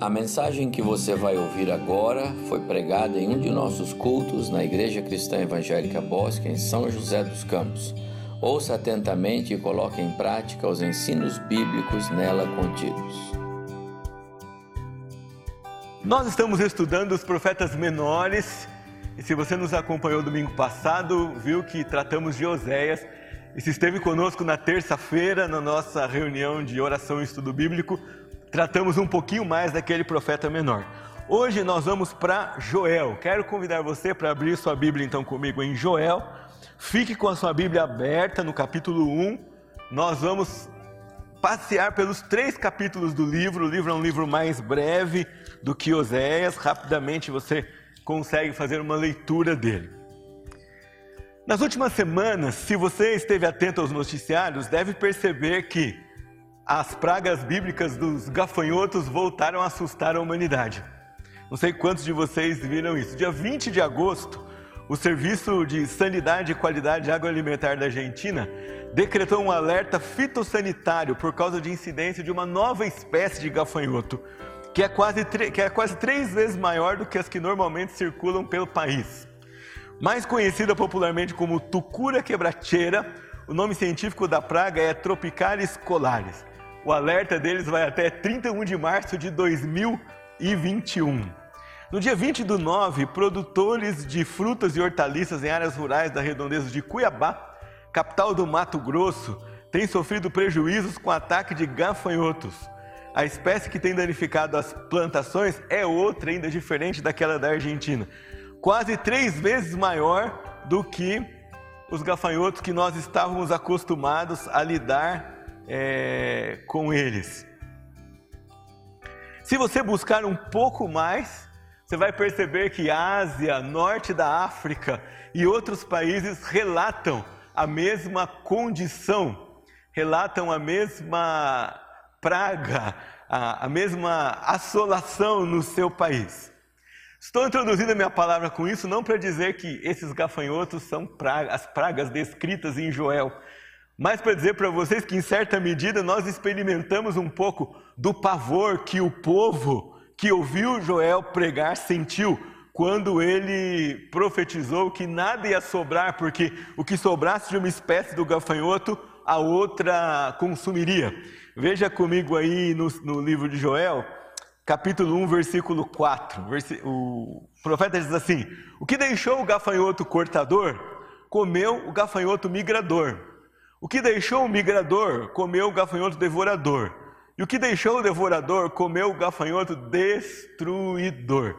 A mensagem que você vai ouvir agora foi pregada em um de nossos cultos na Igreja Cristã Evangélica Bosque, em São José dos Campos. Ouça atentamente e coloque em prática os ensinos bíblicos nela contidos. Nós estamos estudando os profetas menores e se você nos acompanhou domingo passado, viu que tratamos de Oséias. E se esteve conosco na terça-feira, na nossa reunião de oração e estudo bíblico, tratamos um pouquinho mais daquele profeta menor. Hoje nós vamos para Joel. Quero convidar você para abrir sua Bíblia então comigo em Joel. Fique com a sua Bíblia aberta no capítulo 1. Nós vamos passear pelos três capítulos do livro. O livro é um livro mais breve do que Oséias. Rapidamente você consegue fazer uma leitura dele. Nas últimas semanas, se você esteve atento aos noticiários, deve perceber que as pragas bíblicas dos gafanhotos voltaram a assustar a humanidade. Não sei quantos de vocês viram isso. Dia 20 de agosto, o Serviço de Sanidade e Qualidade Agroalimentar da Argentina decretou um alerta fitossanitário por causa de incidência de uma nova espécie de gafanhoto, que é quase, que é quase três vezes maior do que as que normalmente circulam pelo país. Mais conhecida popularmente como tucura quebracheira, o nome científico da praga é Tropicalis colaris. O alerta deles vai até 31 de março de 2021. No dia 20 do 9, produtores de frutas e hortaliças em áreas rurais da redondeza de Cuiabá, capital do Mato Grosso, têm sofrido prejuízos com ataque de gafanhotos. A espécie que tem danificado as plantações é outra, ainda diferente daquela da Argentina, quase três vezes maior do que os gafanhotos que nós estávamos acostumados a lidar é, com eles. Se você buscar um pouco mais, você vai perceber que Ásia, norte da África e outros países relatam a mesma condição, relatam a mesma praga, a, a mesma assolação no seu país. Estou introduzindo a minha palavra com isso não para dizer que esses gafanhotos são pragas, as pragas descritas em Joel, mas para dizer para vocês que, em certa medida, nós experimentamos um pouco do pavor que o povo que ouviu Joel pregar sentiu quando ele profetizou que nada ia sobrar, porque o que sobrasse de uma espécie do gafanhoto, a outra consumiria. Veja comigo aí no, no livro de Joel, capítulo 1, versículo 4. O profeta diz assim: O que deixou o gafanhoto cortador, comeu o gafanhoto migrador. O que deixou o migrador comeu o gafanhoto devorador. E o que deixou o devorador comeu o gafanhoto destruidor.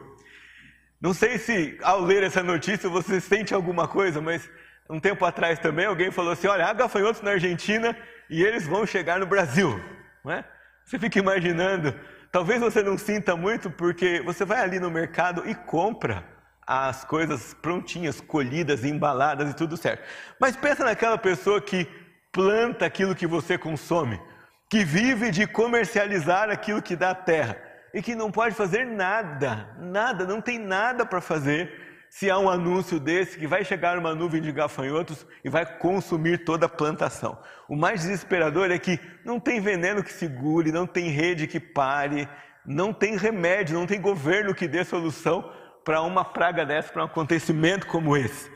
Não sei se ao ler essa notícia você sente alguma coisa, mas um tempo atrás também alguém falou assim: olha, há gafanhotos na Argentina e eles vão chegar no Brasil. Não é? Você fica imaginando, talvez você não sinta muito porque você vai ali no mercado e compra as coisas prontinhas, colhidas, embaladas e tudo certo. Mas pensa naquela pessoa que planta aquilo que você consome, que vive de comercializar aquilo que dá a terra e que não pode fazer nada, nada, não tem nada para fazer se há um anúncio desse que vai chegar uma nuvem de gafanhotos e vai consumir toda a plantação. O mais desesperador é que não tem veneno que segure, não tem rede que pare, não tem remédio, não tem governo que dê solução para uma praga dessa, para um acontecimento como esse.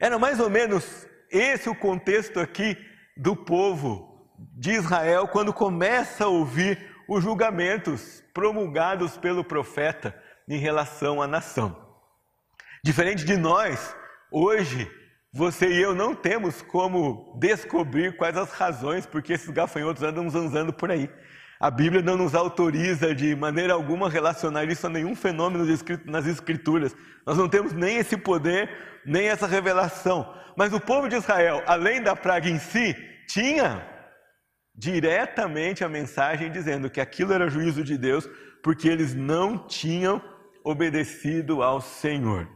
Era mais ou menos esse o contexto aqui do povo de Israel quando começa a ouvir os julgamentos promulgados pelo profeta em relação à nação. Diferente de nós, hoje, você e eu não temos como descobrir quais as razões porque esses gafanhotos andam zanzando por aí. A Bíblia não nos autoriza de maneira alguma relacionar isso a nenhum fenômeno descrito nas Escrituras. Nós não temos nem esse poder, nem essa revelação. Mas o povo de Israel, além da praga em si, tinha diretamente a mensagem dizendo que aquilo era juízo de Deus, porque eles não tinham obedecido ao Senhor.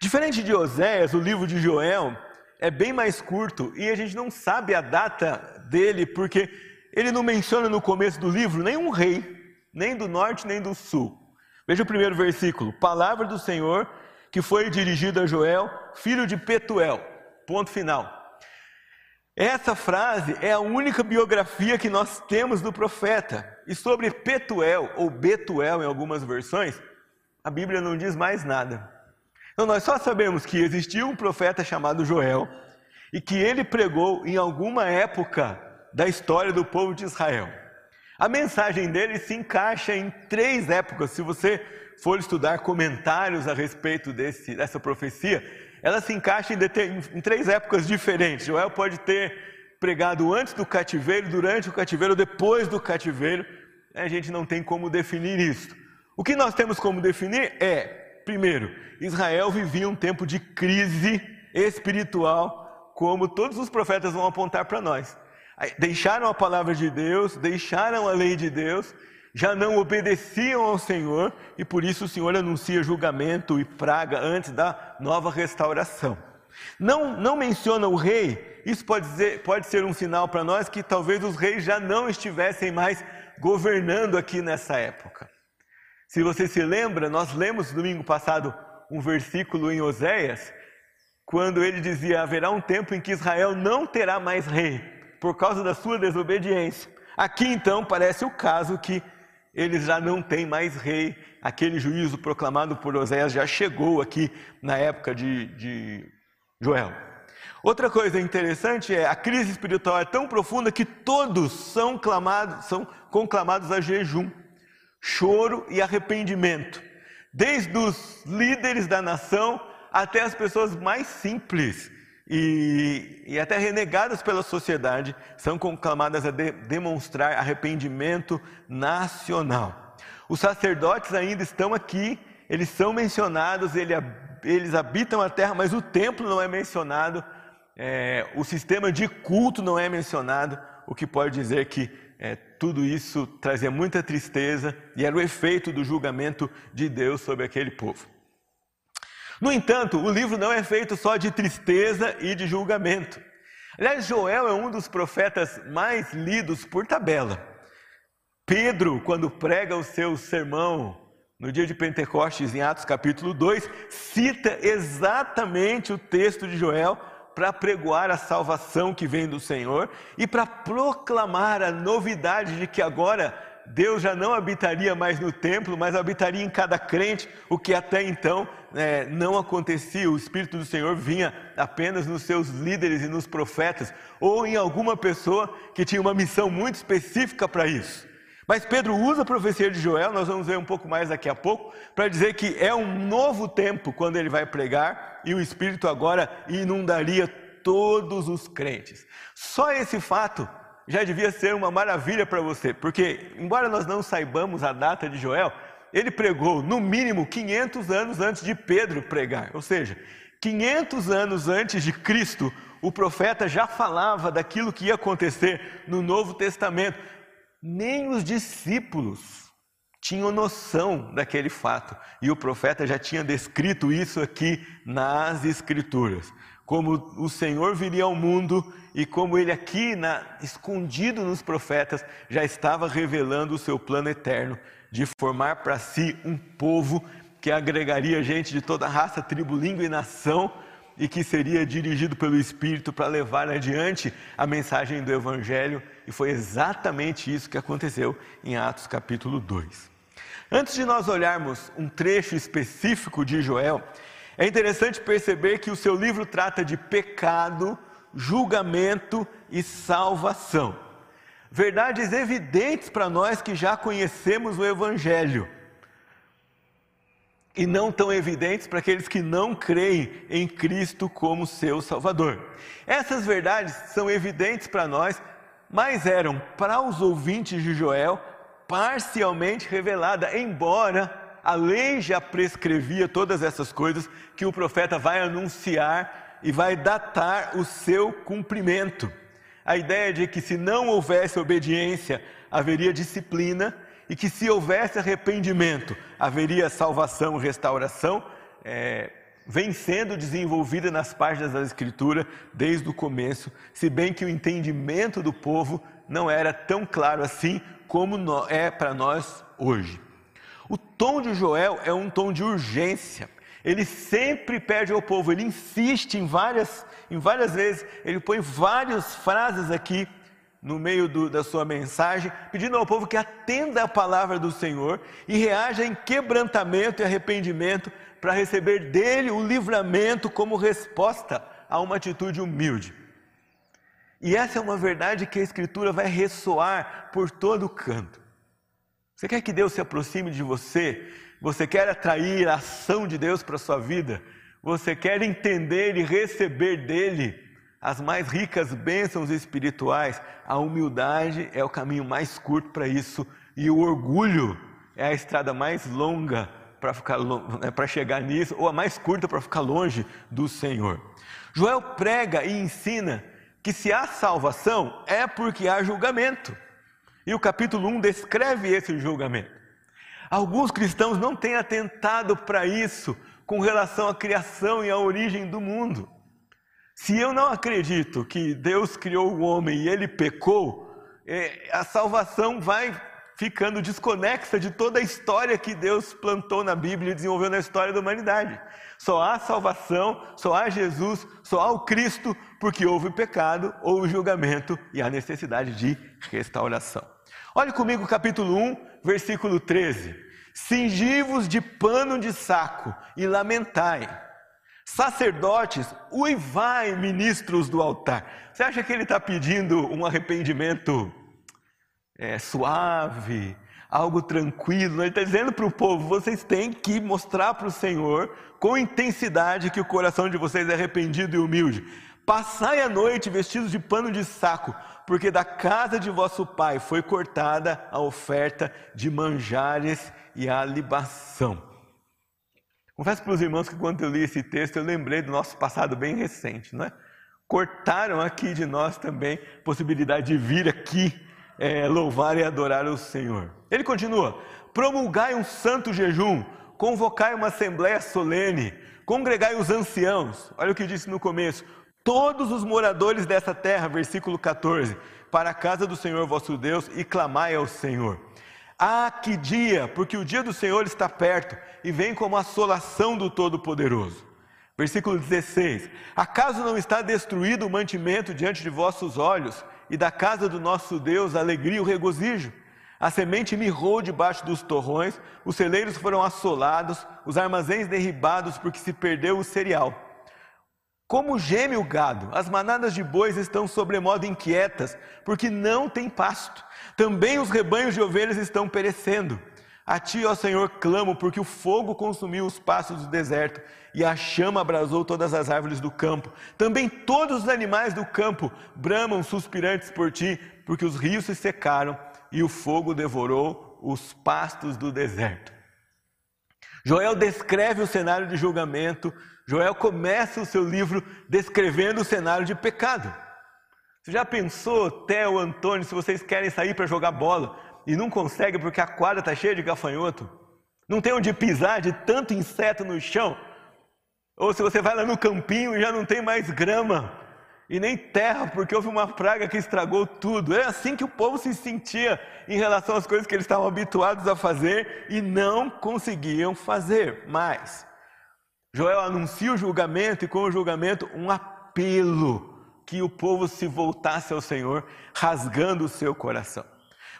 Diferente de Oséias, o livro de Joel é bem mais curto e a gente não sabe a data dele, porque ele não menciona no começo do livro nenhum rei, nem do norte nem do sul. Veja o primeiro versículo: Palavra do Senhor que foi dirigida a Joel, filho de Petuel. Ponto final. Essa frase é a única biografia que nós temos do profeta. E sobre Petuel, ou Betuel em algumas versões, a Bíblia não diz mais nada. Então nós só sabemos que existia um profeta chamado Joel e que ele pregou em alguma época da história do povo de Israel. A mensagem dele se encaixa em três épocas. Se você for estudar comentários a respeito desse, dessa profecia, ela se encaixa em, em três épocas diferentes. Joel pode ter pregado antes do cativeiro, durante o cativeiro, depois do cativeiro. A gente não tem como definir isso. O que nós temos como definir é, primeiro, Israel vivia um tempo de crise espiritual, como todos os profetas vão apontar para nós. Deixaram a palavra de Deus, deixaram a lei de Deus, já não obedeciam ao Senhor e por isso o Senhor anuncia julgamento e praga antes da nova restauração. Não, não menciona o rei, isso pode, dizer, pode ser um sinal para nós que talvez os reis já não estivessem mais governando aqui nessa época. Se você se lembra, nós lemos domingo passado um versículo em Oséias, quando ele dizia: haverá um tempo em que Israel não terá mais rei, por causa da sua desobediência. Aqui então parece o caso que eles já não têm mais rei. Aquele juízo proclamado por Oséias já chegou aqui na época de, de Joel. Outra coisa interessante é a crise espiritual é tão profunda que todos são clamados, são conclamados a jejum, choro e arrependimento, desde os líderes da nação até as pessoas mais simples e, e até renegadas pela sociedade, são conclamadas a de, demonstrar arrependimento nacional. Os sacerdotes ainda estão aqui, eles são mencionados, ele, eles habitam a terra, mas o templo não é mencionado, é, o sistema de culto não é mencionado, o que pode dizer que é, tudo isso trazia muita tristeza e era o efeito do julgamento de Deus sobre aquele povo. No entanto, o livro não é feito só de tristeza e de julgamento. Aliás, Joel é um dos profetas mais lidos por tabela. Pedro, quando prega o seu sermão no dia de Pentecostes, em Atos capítulo 2, cita exatamente o texto de Joel para pregoar a salvação que vem do Senhor e para proclamar a novidade de que agora Deus já não habitaria mais no templo, mas habitaria em cada crente, o que até então é, não acontecia. O Espírito do Senhor vinha apenas nos seus líderes e nos profetas, ou em alguma pessoa que tinha uma missão muito específica para isso. Mas Pedro usa a profecia de Joel, nós vamos ver um pouco mais daqui a pouco, para dizer que é um novo tempo quando ele vai pregar e o Espírito agora inundaria todos os crentes. Só esse fato já devia ser uma maravilha para você, porque, embora nós não saibamos a data de Joel, ele pregou no mínimo 500 anos antes de Pedro pregar, ou seja, 500 anos antes de Cristo, o profeta já falava daquilo que ia acontecer no Novo Testamento. Nem os discípulos tinham noção daquele fato, e o profeta já tinha descrito isso aqui nas Escrituras como o Senhor viria ao mundo e como ele aqui, na, escondido nos profetas, já estava revelando o seu plano eterno de formar para si um povo que agregaria gente de toda raça, tribo, língua e nação e que seria dirigido pelo Espírito para levar adiante a mensagem do Evangelho, e foi exatamente isso que aconteceu em Atos capítulo 2. Antes de nós olharmos um trecho específico de Joel, é interessante perceber que o seu livro trata de pecado, julgamento e salvação. Verdades evidentes para nós que já conhecemos o Evangelho. E não tão evidentes para aqueles que não creem em Cristo como seu Salvador. Essas verdades são evidentes para nós, mas eram para os ouvintes de Joel parcialmente reveladas, embora a lei já prescrevia todas essas coisas que o profeta vai anunciar e vai datar o seu cumprimento. A ideia de que se não houvesse obediência, haveria disciplina, e que se houvesse arrependimento, haveria salvação e restauração, é, vem sendo desenvolvida nas páginas da Escritura desde o começo, se bem que o entendimento do povo não era tão claro assim como é para nós hoje. O tom de Joel é um tom de urgência. Ele sempre pede ao povo, ele insiste em várias, em várias vezes, ele põe várias frases aqui no meio do, da sua mensagem, pedindo ao povo que atenda a palavra do Senhor e reaja em quebrantamento e arrependimento para receber dele o livramento como resposta a uma atitude humilde. E essa é uma verdade que a Escritura vai ressoar por todo canto. Você quer que Deus se aproxime de você? Você quer atrair a ação de Deus para a sua vida? Você quer entender e receber dele as mais ricas bênçãos espirituais? A humildade é o caminho mais curto para isso e o orgulho é a estrada mais longa para ficar né, para chegar nisso ou a mais curta para ficar longe do Senhor. Joel prega e ensina que se há salvação é porque há julgamento. E o capítulo 1 descreve esse julgamento. Alguns cristãos não têm atentado para isso com relação à criação e à origem do mundo. Se eu não acredito que Deus criou o homem e ele pecou, é, a salvação vai ficando desconexa de toda a história que Deus plantou na Bíblia e desenvolveu na história da humanidade. Só há salvação, só há Jesus, só há o Cristo, porque houve pecado, houve julgamento e a necessidade de restauração. Olhe comigo capítulo 1, versículo 13. Cingivos de pano de saco e lamentai. Sacerdotes, uivai, ministros do altar. Você acha que ele está pedindo um arrependimento é, suave, algo tranquilo. Ele está dizendo para o povo: vocês têm que mostrar para o Senhor com intensidade que o coração de vocês é arrependido e humilde. Passai a noite vestidos de pano de saco, porque da casa de vosso pai foi cortada a oferta de manjares e a libação. Confesso para os irmãos que quando eu li esse texto eu lembrei do nosso passado bem recente, não é? Cortaram aqui de nós também possibilidade de vir aqui é, louvar e adorar o Senhor. Ele continua: promulgai um santo jejum, convocai uma assembléia solene, congregai os anciãos. Olha o que disse no começo: todos os moradores dessa terra, versículo 14, para a casa do Senhor vosso Deus e clamai ao Senhor. Ah, que dia, porque o dia do Senhor está perto e vem como assolação do Todo-Poderoso. Versículo 16: Acaso não está destruído o mantimento diante de vossos olhos? e da casa do nosso Deus a alegria e o regozijo. A semente mirrou debaixo dos torrões, os celeiros foram assolados, os armazéns derribados porque se perdeu o cereal. Como geme o gado, as manadas de bois estão sobremodo inquietas, porque não tem pasto. Também os rebanhos de ovelhas estão perecendo. A ti, ó Senhor, clamo, porque o fogo consumiu os pastos do deserto e a chama abrasou todas as árvores do campo. Também todos os animais do campo bramam suspirantes por ti, porque os rios se secaram e o fogo devorou os pastos do deserto. Joel descreve o cenário de julgamento. Joel começa o seu livro descrevendo o cenário de pecado. Você já pensou, Theo, Antônio, se vocês querem sair para jogar bola e não conseguem porque a quadra está cheia de gafanhoto? Não tem onde pisar de tanto inseto no chão? Ou se você vai lá no campinho e já não tem mais grama e nem terra, porque houve uma praga que estragou tudo. É assim que o povo se sentia em relação às coisas que eles estavam habituados a fazer e não conseguiam fazer mais. Joel anuncia o julgamento e com o julgamento um apelo que o povo se voltasse ao Senhor, rasgando o seu coração.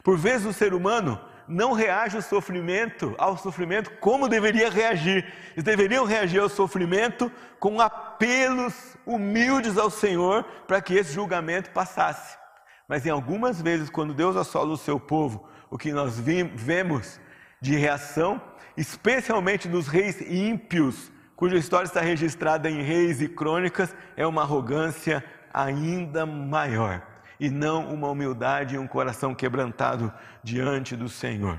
Por vezes o ser humano não reage ao sofrimento, ao sofrimento como deveria reagir. Eles deveriam reagir ao sofrimento com apelos humildes ao Senhor para que esse julgamento passasse. Mas em algumas vezes, quando Deus assola o seu povo, o que nós vemos de reação, especialmente dos reis ímpios, cuja história está registrada em Reis e Crônicas, é uma arrogância ainda maior e não uma humildade e um coração quebrantado diante do Senhor.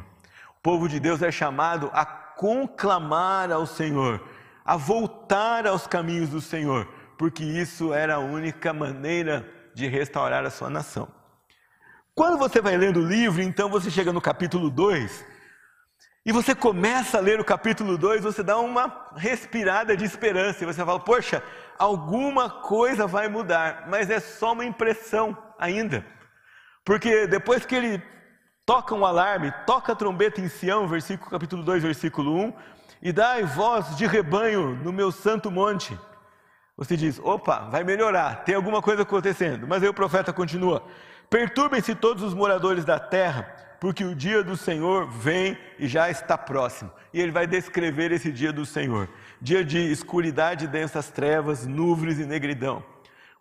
O povo de Deus é chamado a conclamar ao Senhor, a voltar aos caminhos do Senhor, porque isso era a única maneira de restaurar a sua nação. Quando você vai lendo o livro, então você chega no capítulo 2, e você começa a ler o capítulo 2, você dá uma respirada de esperança, e você fala: Poxa, alguma coisa vai mudar, mas é só uma impressão ainda. Porque depois que ele toca um alarme, toca a trombeta em Sião, versículo, capítulo 2, versículo 1, e dai voz de rebanho no meu santo monte. Você diz, opa, vai melhorar, tem alguma coisa acontecendo. Mas aí o profeta continua: Perturbem-se todos os moradores da terra, porque o dia do Senhor vem e já está próximo. E ele vai descrever esse dia do Senhor: dia de escuridade, densas trevas, nuvens e negridão.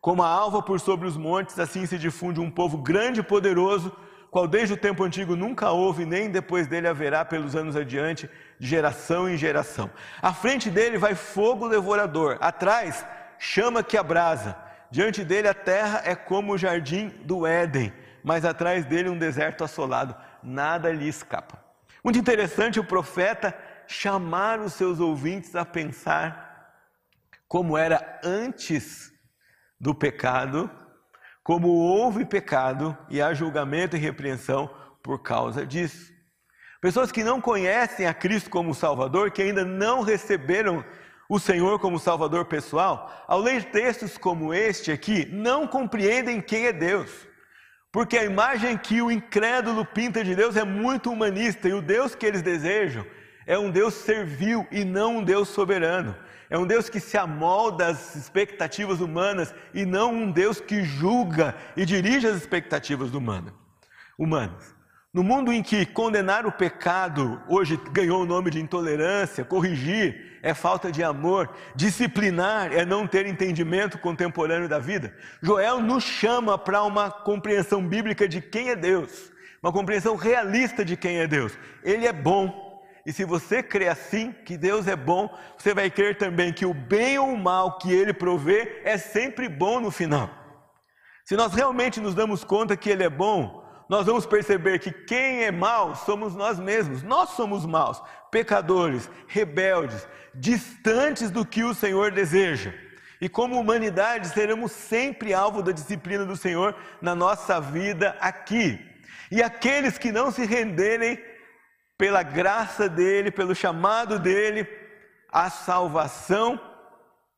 Como a alva por sobre os montes, assim se difunde um povo grande e poderoso, qual desde o tempo antigo nunca houve, nem depois dele haverá pelos anos adiante, de geração em geração. À frente dele vai fogo devorador, atrás chama que abrasa. Diante dele a terra é como o jardim do Éden, mas atrás dele um deserto assolado, nada lhe escapa. Muito interessante o profeta chamar os seus ouvintes a pensar como era antes do pecado, como houve pecado e há julgamento e repreensão por causa disso. Pessoas que não conhecem a Cristo como Salvador, que ainda não receberam o Senhor como Salvador pessoal, ao ler textos como este aqui, não compreendem quem é Deus. Porque a imagem que o incrédulo pinta de Deus é muito humanista e o Deus que eles desejam é um Deus servil e não um Deus soberano. É um Deus que se amolda às expectativas humanas e não um Deus que julga e dirige as expectativas humanas. No mundo em que condenar o pecado hoje ganhou o nome de intolerância, corrigir é falta de amor, disciplinar é não ter entendimento contemporâneo da vida, Joel nos chama para uma compreensão bíblica de quem é Deus, uma compreensão realista de quem é Deus. Ele é bom. E se você crê assim, que Deus é bom, você vai crer também que o bem ou o mal que ele provê é sempre bom no final. Se nós realmente nos damos conta que ele é bom, nós vamos perceber que quem é mal somos nós mesmos. Nós somos maus, pecadores, rebeldes, distantes do que o Senhor deseja. E como humanidade seremos sempre alvo da disciplina do Senhor na nossa vida aqui. E aqueles que não se renderem pela graça dele, pelo chamado dele, à salvação,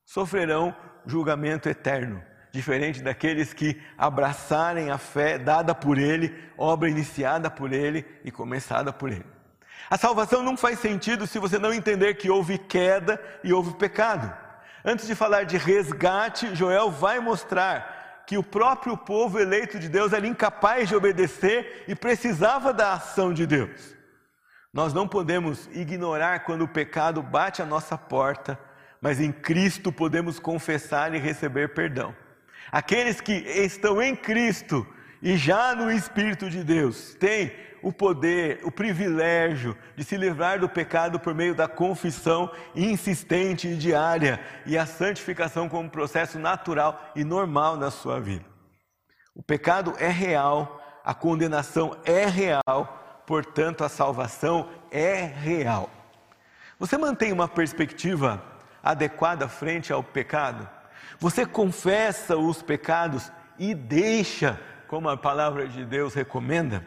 sofrerão julgamento eterno diferente daqueles que abraçarem a fé dada por Ele, obra iniciada por Ele e começada por Ele. A salvação não faz sentido se você não entender que houve queda e houve pecado. Antes de falar de resgate, Joel vai mostrar que o próprio povo eleito de Deus era incapaz de obedecer e precisava da ação de Deus. Nós não podemos ignorar quando o pecado bate à nossa porta, mas em Cristo podemos confessar e receber perdão. Aqueles que estão em Cristo e já no Espírito de Deus têm o poder, o privilégio de se livrar do pecado por meio da confissão insistente e diária e a santificação como processo natural e normal na sua vida. O pecado é real, a condenação é real, portanto a salvação é real. Você mantém uma perspectiva adequada frente ao pecado? Você confessa os pecados e deixa, como a palavra de Deus recomenda?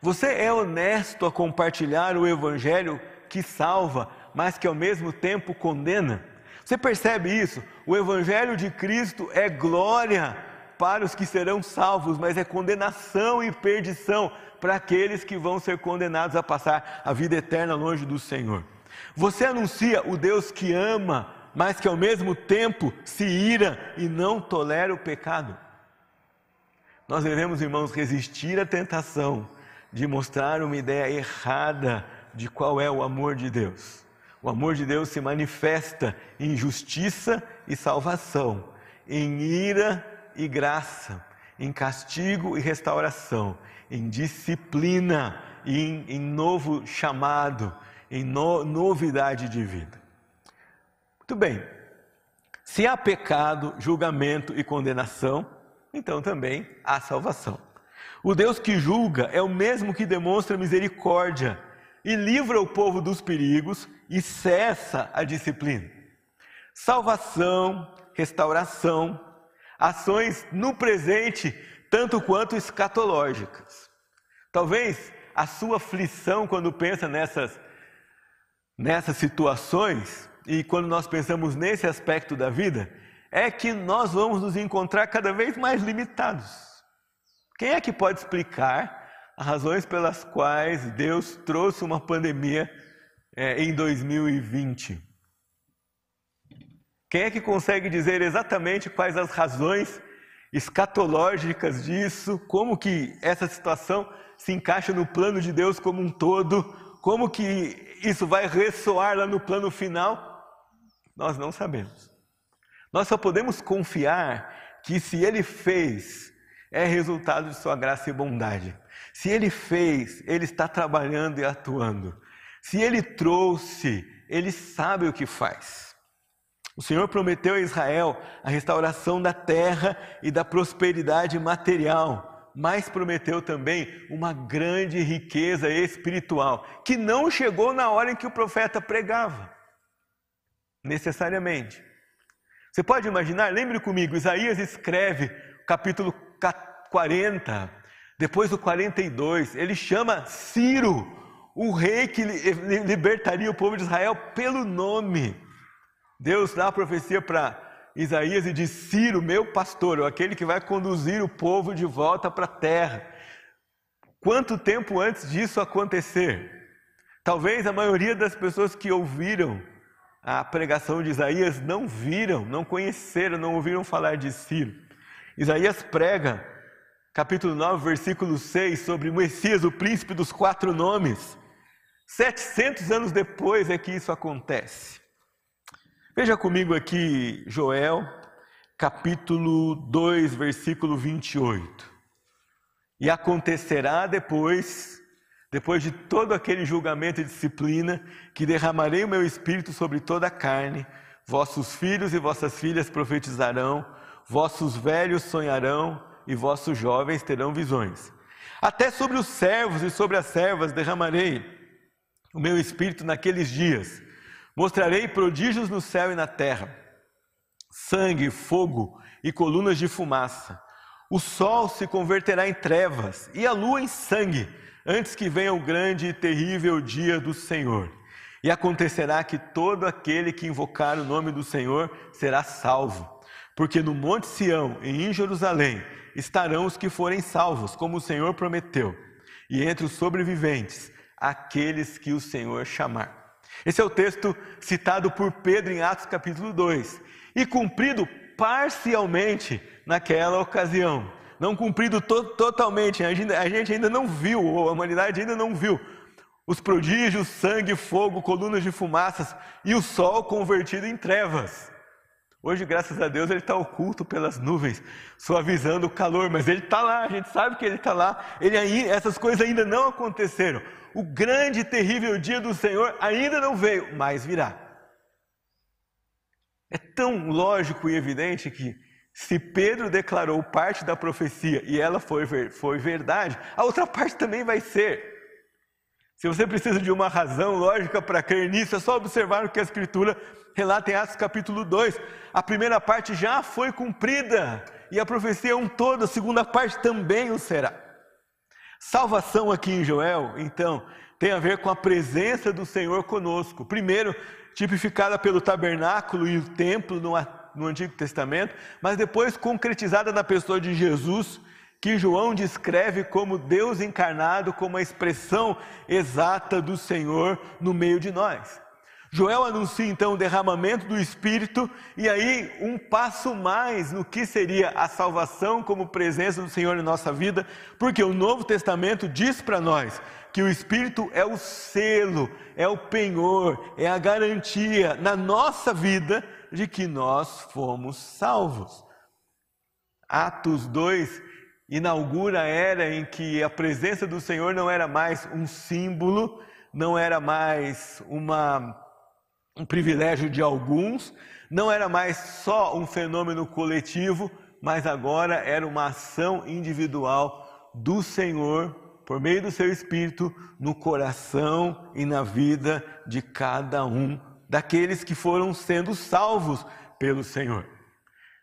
Você é honesto a compartilhar o evangelho que salva, mas que ao mesmo tempo condena? Você percebe isso? O evangelho de Cristo é glória para os que serão salvos, mas é condenação e perdição para aqueles que vão ser condenados a passar a vida eterna longe do Senhor. Você anuncia o Deus que ama, mas que ao mesmo tempo se ira e não tolera o pecado. Nós devemos, irmãos, resistir à tentação de mostrar uma ideia errada de qual é o amor de Deus. O amor de Deus se manifesta em justiça e salvação, em ira e graça, em castigo e restauração, em disciplina e em, em novo chamado, em no, novidade de vida. Muito bem. Se há pecado, julgamento e condenação, então também há salvação. O Deus que julga é o mesmo que demonstra misericórdia e livra o povo dos perigos e cessa a disciplina. Salvação, restauração, ações no presente, tanto quanto escatológicas. Talvez a sua aflição quando pensa nessas, nessas situações e quando nós pensamos nesse aspecto da vida, é que nós vamos nos encontrar cada vez mais limitados. Quem é que pode explicar as razões pelas quais Deus trouxe uma pandemia é, em 2020? Quem é que consegue dizer exatamente quais as razões escatológicas disso, como que essa situação se encaixa no plano de Deus como um todo, como que isso vai ressoar lá no plano final, nós não sabemos. Nós só podemos confiar que se Ele fez, é resultado de Sua graça e bondade. Se Ele fez, Ele está trabalhando e atuando. Se Ele trouxe, Ele sabe o que faz. O Senhor prometeu a Israel a restauração da terra e da prosperidade material, mas prometeu também uma grande riqueza espiritual, que não chegou na hora em que o profeta pregava, necessariamente. Você pode imaginar, lembre comigo, Isaías escreve capítulo 40, depois do 42, ele chama Ciro, o rei que libertaria o povo de Israel pelo nome. Deus dá a profecia para Isaías e diz: Ciro, meu pastor, aquele que vai conduzir o povo de volta para a terra. Quanto tempo antes disso acontecer? Talvez a maioria das pessoas que ouviram a pregação de Isaías não viram, não conheceram, não ouviram falar de Ciro. Isaías prega, capítulo 9, versículo 6, sobre Messias, o príncipe dos quatro nomes. 700 anos depois é que isso acontece. Veja comigo aqui Joel, capítulo 2, versículo 28. E acontecerá depois, depois de todo aquele julgamento e disciplina, que derramarei o meu espírito sobre toda a carne, vossos filhos e vossas filhas profetizarão, vossos velhos sonharão e vossos jovens terão visões. Até sobre os servos e sobre as servas derramarei o meu espírito naqueles dias Mostrarei prodígios no céu e na terra: sangue, fogo e colunas de fumaça. O sol se converterá em trevas e a lua em sangue, antes que venha o grande e terrível dia do Senhor. E acontecerá que todo aquele que invocar o nome do Senhor será salvo. Porque no Monte Sião e em Jerusalém estarão os que forem salvos, como o Senhor prometeu, e entre os sobreviventes, aqueles que o Senhor chamar. Esse é o texto citado por Pedro em Atos capítulo 2 e cumprido parcialmente naquela ocasião. Não cumprido to totalmente, a gente, a gente ainda não viu, ou a humanidade ainda não viu, os prodígios, sangue, fogo, colunas de fumaças e o sol convertido em trevas. Hoje, graças a Deus, ele está oculto pelas nuvens, suavizando o calor, mas ele está lá, a gente sabe que ele está lá. Ele, essas coisas ainda não aconteceram o grande e terrível dia do Senhor ainda não veio, mas virá. É tão lógico e evidente que, se Pedro declarou parte da profecia e ela foi, foi verdade, a outra parte também vai ser. Se você precisa de uma razão lógica para crer nisso, é só observar o que a Escritura relata em Atos capítulo 2. A primeira parte já foi cumprida e a profecia é um todo, a segunda parte também o será. Salvação aqui em Joel, então, tem a ver com a presença do Senhor conosco. Primeiro, tipificada pelo tabernáculo e o templo no, no Antigo Testamento, mas depois concretizada na pessoa de Jesus, que João descreve como Deus encarnado, como a expressão exata do Senhor no meio de nós. Joel anuncia então o derramamento do Espírito e aí um passo mais no que seria a salvação como presença do Senhor em nossa vida, porque o Novo Testamento diz para nós que o Espírito é o selo, é o penhor, é a garantia na nossa vida de que nós fomos salvos. Atos 2 inaugura a era em que a presença do Senhor não era mais um símbolo, não era mais uma um privilégio de alguns, não era mais só um fenômeno coletivo, mas agora era uma ação individual do Senhor, por meio do seu Espírito, no coração e na vida de cada um daqueles que foram sendo salvos pelo Senhor.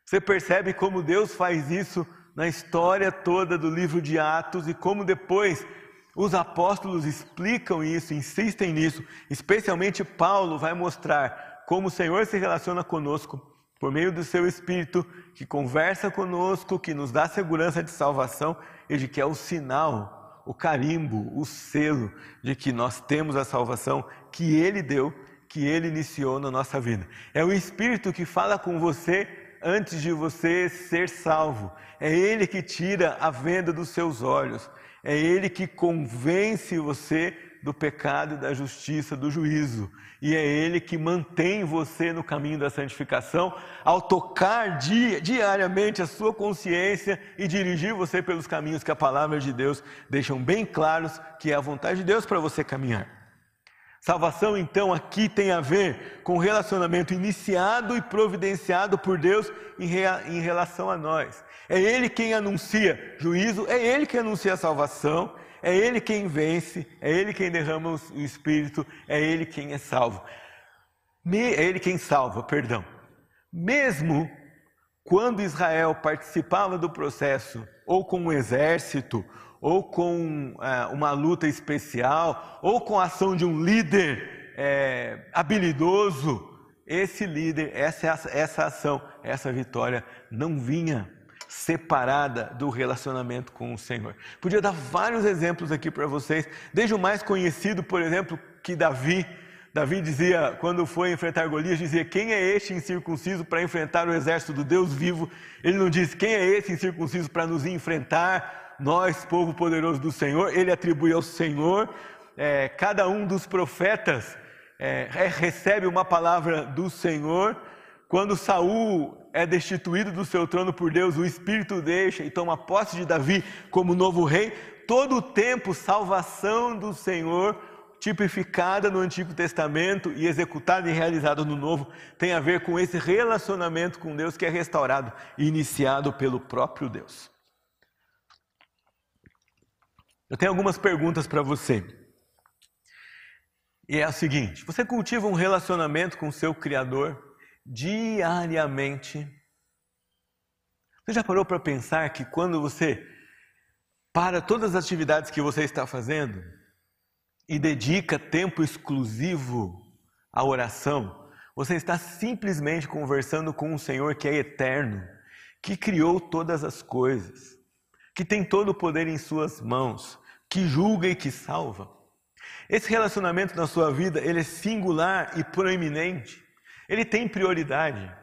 Você percebe como Deus faz isso na história toda do livro de Atos e como depois os apóstolos explicam isso, insistem nisso, especialmente Paulo vai mostrar como o Senhor se relaciona conosco por meio do seu Espírito, que conversa conosco, que nos dá segurança de salvação e de que é o sinal, o carimbo, o selo de que nós temos a salvação que Ele deu, que Ele iniciou na nossa vida. É o Espírito que fala com você antes de você ser salvo. É Ele que tira a venda dos seus olhos. É Ele que convence você do pecado, da justiça, do juízo. E é Ele que mantém você no caminho da santificação, ao tocar diariamente a sua consciência e dirigir você pelos caminhos que a palavra de Deus deixam bem claros que é a vontade de Deus para você caminhar. Salvação, então, aqui tem a ver com o relacionamento iniciado e providenciado por Deus em relação a nós. É Ele quem anuncia juízo, é Ele quem anuncia a salvação, é Ele quem vence, é Ele quem derrama o Espírito, é Ele quem é salvo. É Ele quem salva, perdão. Mesmo quando Israel participava do processo, ou com um exército, ou com é, uma luta especial, ou com a ação de um líder é, habilidoso, esse líder, essa, essa ação, essa vitória não vinha separada do relacionamento com o Senhor. Podia dar vários exemplos aqui para vocês, desde o mais conhecido, por exemplo, que Davi. Davi dizia, quando foi enfrentar Golias, dizia: Quem é este incircunciso para enfrentar o exército do Deus vivo? Ele não diz: Quem é esse incircunciso para nos enfrentar? Nós, povo poderoso do Senhor, ele atribui ao Senhor. É, cada um dos profetas é, recebe uma palavra do Senhor. Quando Saul é destituído do seu trono por Deus, o Espírito deixa e toma posse de Davi como novo rei. Todo o tempo, salvação do Senhor, tipificada no Antigo Testamento e executada e realizada no Novo, tem a ver com esse relacionamento com Deus que é restaurado e iniciado pelo próprio Deus. Eu tenho algumas perguntas para você. E é a seguinte: você cultiva um relacionamento com o seu Criador? diariamente. Você já parou para pensar que quando você para todas as atividades que você está fazendo e dedica tempo exclusivo à oração, você está simplesmente conversando com um Senhor que é eterno, que criou todas as coisas, que tem todo o poder em suas mãos, que julga e que salva. Esse relacionamento na sua vida, ele é singular e proeminente. Ele tem prioridade.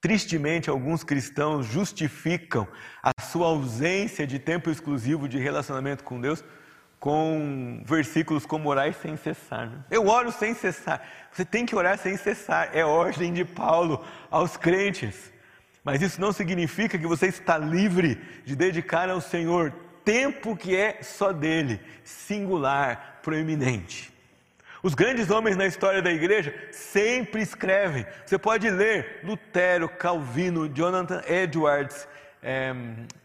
Tristemente, alguns cristãos justificam a sua ausência de tempo exclusivo de relacionamento com Deus com versículos como orar sem cessar. Né? Eu oro sem cessar. Você tem que orar sem cessar. É ordem de Paulo aos crentes. Mas isso não significa que você está livre de dedicar ao Senhor tempo que é só dele, singular, proeminente. Os grandes homens na história da igreja sempre escrevem. Você pode ler Lutero, Calvino, Jonathan Edwards, é,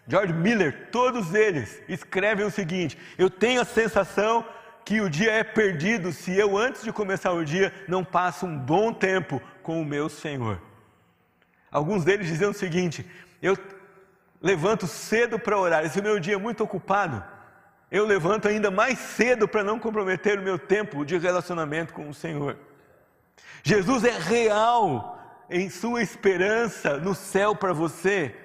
George Miller, todos eles escrevem o seguinte: Eu tenho a sensação que o dia é perdido se eu, antes de começar o dia, não passo um bom tempo com o meu Senhor. Alguns deles diziam o seguinte: Eu levanto cedo para orar, esse meu dia é muito ocupado eu levanto ainda mais cedo para não comprometer o meu tempo de relacionamento com o Senhor. Jesus é real em sua esperança no céu para você.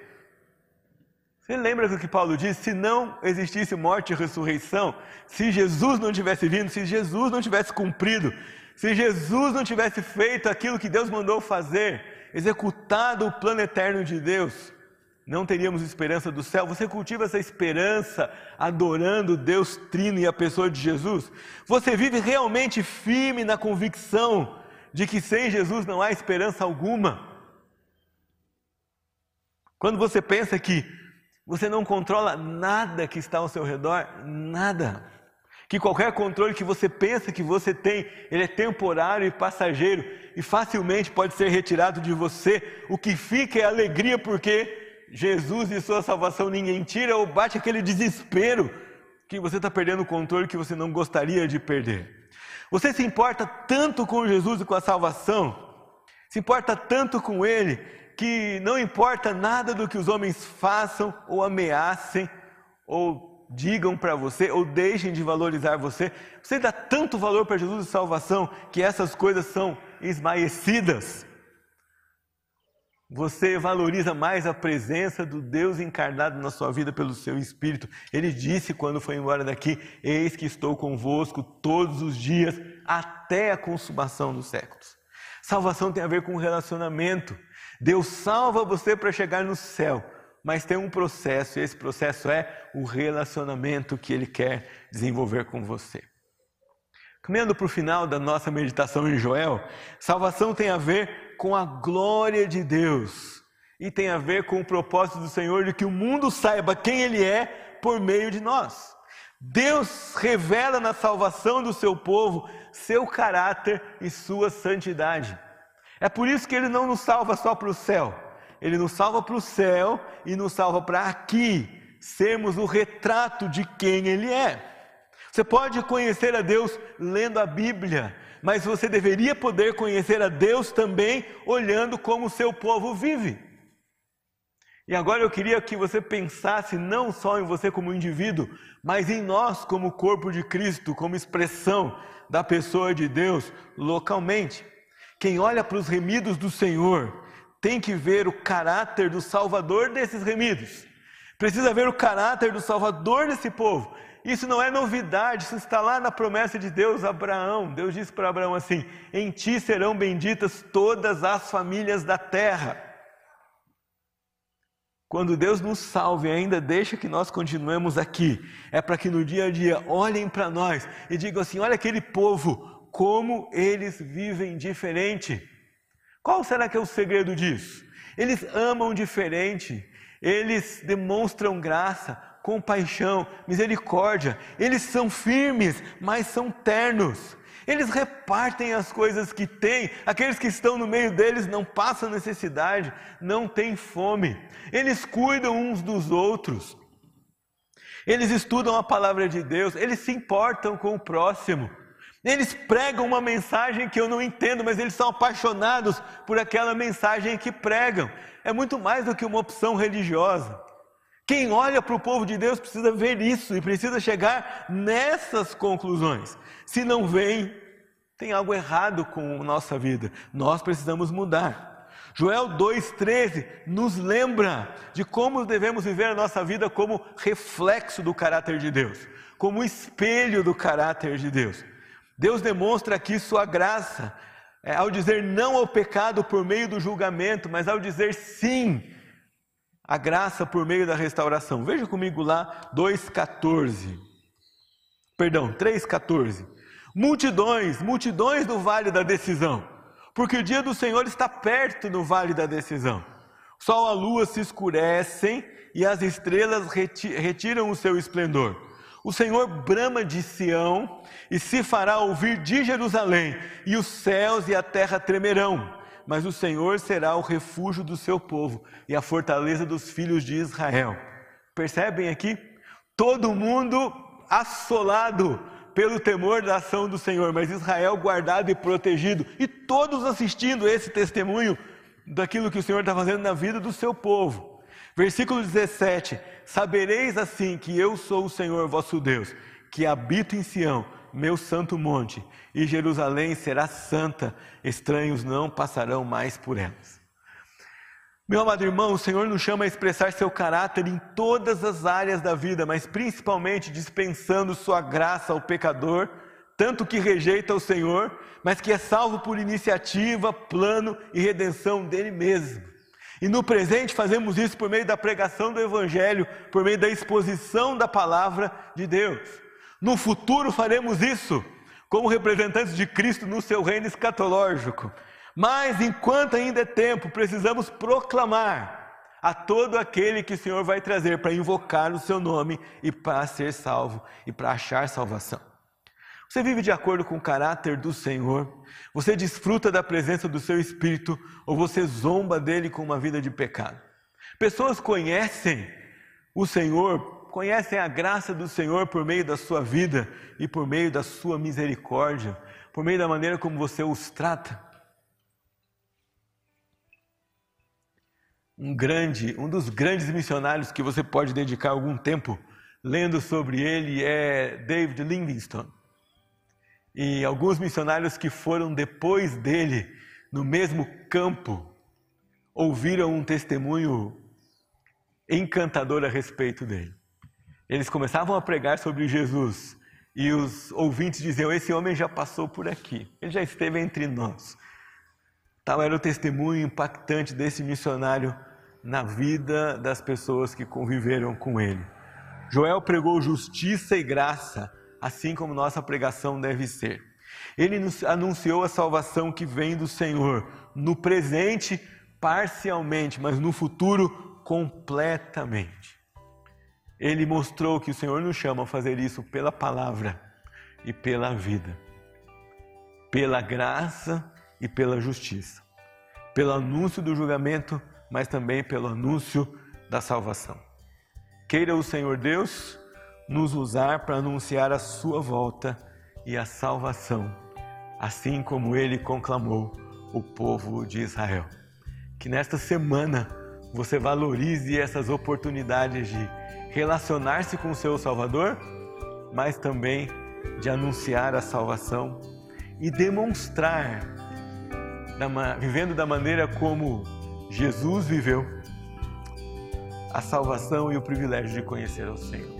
Você lembra do que Paulo disse? Se não existisse morte e ressurreição, se Jesus não tivesse vindo, se Jesus não tivesse cumprido, se Jesus não tivesse feito aquilo que Deus mandou fazer, executado o plano eterno de Deus, não teríamos esperança do céu. Você cultiva essa esperança adorando Deus Trino e a pessoa de Jesus? Você vive realmente firme na convicção de que sem Jesus não há esperança alguma? Quando você pensa que você não controla nada que está ao seu redor, nada. Que qualquer controle que você pensa que você tem, ele é temporário e passageiro e facilmente pode ser retirado de você. O que fica é alegria porque Jesus e sua salvação ninguém tira, ou bate aquele desespero que você está perdendo o controle que você não gostaria de perder. Você se importa tanto com Jesus e com a salvação, se importa tanto com Ele, que não importa nada do que os homens façam ou ameacem, ou digam para você, ou deixem de valorizar você. Você dá tanto valor para Jesus e salvação que essas coisas são esmaecidas você valoriza mais a presença do Deus encarnado na sua vida pelo seu Espírito. Ele disse quando foi embora daqui: Eis que estou convosco todos os dias, até a consumação dos séculos. Salvação tem a ver com relacionamento. Deus salva você para chegar no céu, mas tem um processo, e esse processo é o relacionamento que Ele quer desenvolver com você. Caminhando para o final da nossa meditação em Joel, salvação tem a ver com a glória de Deus e tem a ver com o propósito do Senhor de que o mundo saiba quem Ele é por meio de nós. Deus revela na salvação do seu povo seu caráter e sua santidade. É por isso que Ele não nos salva só para o céu, Ele nos salva para o céu e nos salva para aqui sermos o retrato de quem Ele é. Você pode conhecer a Deus lendo a Bíblia, mas você deveria poder conhecer a Deus também olhando como o seu povo vive. E agora eu queria que você pensasse não só em você como indivíduo, mas em nós como corpo de Cristo, como expressão da pessoa de Deus localmente. Quem olha para os remidos do Senhor tem que ver o caráter do Salvador desses remidos. Precisa ver o caráter do Salvador desse povo. Isso não é novidade, isso está lá na promessa de Deus a Abraão. Deus disse para Abraão assim: Em ti serão benditas todas as famílias da terra. Quando Deus nos salve ainda deixa que nós continuemos aqui, é para que no dia a dia olhem para nós e digam assim: olha aquele povo, como eles vivem diferente. Qual será que é o segredo disso? Eles amam diferente, eles demonstram graça, compaixão, misericórdia. Eles são firmes, mas são ternos. Eles repartem as coisas que têm, aqueles que estão no meio deles não passam necessidade, não têm fome. Eles cuidam uns dos outros. Eles estudam a palavra de Deus, eles se importam com o próximo. Eles pregam uma mensagem que eu não entendo, mas eles são apaixonados por aquela mensagem que pregam. É muito mais do que uma opção religiosa. Quem olha para o povo de Deus precisa ver isso e precisa chegar nessas conclusões. Se não vem, tem algo errado com a nossa vida. Nós precisamos mudar. Joel 2,13 nos lembra de como devemos viver a nossa vida como reflexo do caráter de Deus, como espelho do caráter de Deus. Deus demonstra aqui sua graça é, ao dizer não ao pecado por meio do julgamento, mas ao dizer sim a graça por meio da restauração. Veja comigo lá 2,14. Perdão, 3,14. Multidões, multidões do vale da decisão, porque o dia do Senhor está perto no vale da decisão. Sol e a lua se escurecem e as estrelas retiram o seu esplendor. O Senhor brama de Sião e se fará ouvir de Jerusalém, e os céus e a terra tremerão mas o Senhor será o refúgio do seu povo e a fortaleza dos filhos de Israel. Percebem aqui? Todo mundo assolado pelo temor da ação do Senhor, mas Israel guardado e protegido, e todos assistindo esse testemunho daquilo que o Senhor está fazendo na vida do seu povo. Versículo 17: Sabereis assim que eu sou o Senhor vosso Deus, que habito em Sião meu santo monte, e Jerusalém será santa, estranhos não passarão mais por elas. Meu amado irmão, o Senhor nos chama a expressar seu caráter em todas as áreas da vida, mas principalmente dispensando sua graça ao pecador, tanto que rejeita o Senhor, mas que é salvo por iniciativa, plano e redenção dele mesmo. E no presente fazemos isso por meio da pregação do Evangelho, por meio da exposição da palavra de Deus. No futuro faremos isso como representantes de Cristo no seu reino escatológico. Mas enquanto ainda é tempo, precisamos proclamar a todo aquele que o Senhor vai trazer para invocar o seu nome e para ser salvo e para achar salvação. Você vive de acordo com o caráter do Senhor? Você desfruta da presença do seu Espírito ou você zomba dele com uma vida de pecado? Pessoas conhecem o Senhor conhecem a graça do Senhor por meio da sua vida e por meio da sua misericórdia, por meio da maneira como você os trata. Um grande, um dos grandes missionários que você pode dedicar algum tempo lendo sobre ele é David Livingstone. E alguns missionários que foram depois dele no mesmo campo ouviram um testemunho encantador a respeito dele. Eles começavam a pregar sobre Jesus e os ouvintes diziam: Esse homem já passou por aqui, ele já esteve entre nós. Tal era o testemunho impactante desse missionário na vida das pessoas que conviveram com ele. Joel pregou justiça e graça, assim como nossa pregação deve ser. Ele anunciou a salvação que vem do Senhor, no presente, parcialmente, mas no futuro, completamente. Ele mostrou que o Senhor nos chama a fazer isso pela palavra e pela vida, pela graça e pela justiça, pelo anúncio do julgamento, mas também pelo anúncio da salvação. Queira o Senhor Deus nos usar para anunciar a sua volta e a salvação, assim como ele conclamou o povo de Israel. Que nesta semana você valorize essas oportunidades de relacionar-se com o seu Salvador, mas também de anunciar a salvação e demonstrar, vivendo da maneira como Jesus viveu, a salvação e o privilégio de conhecer o Senhor.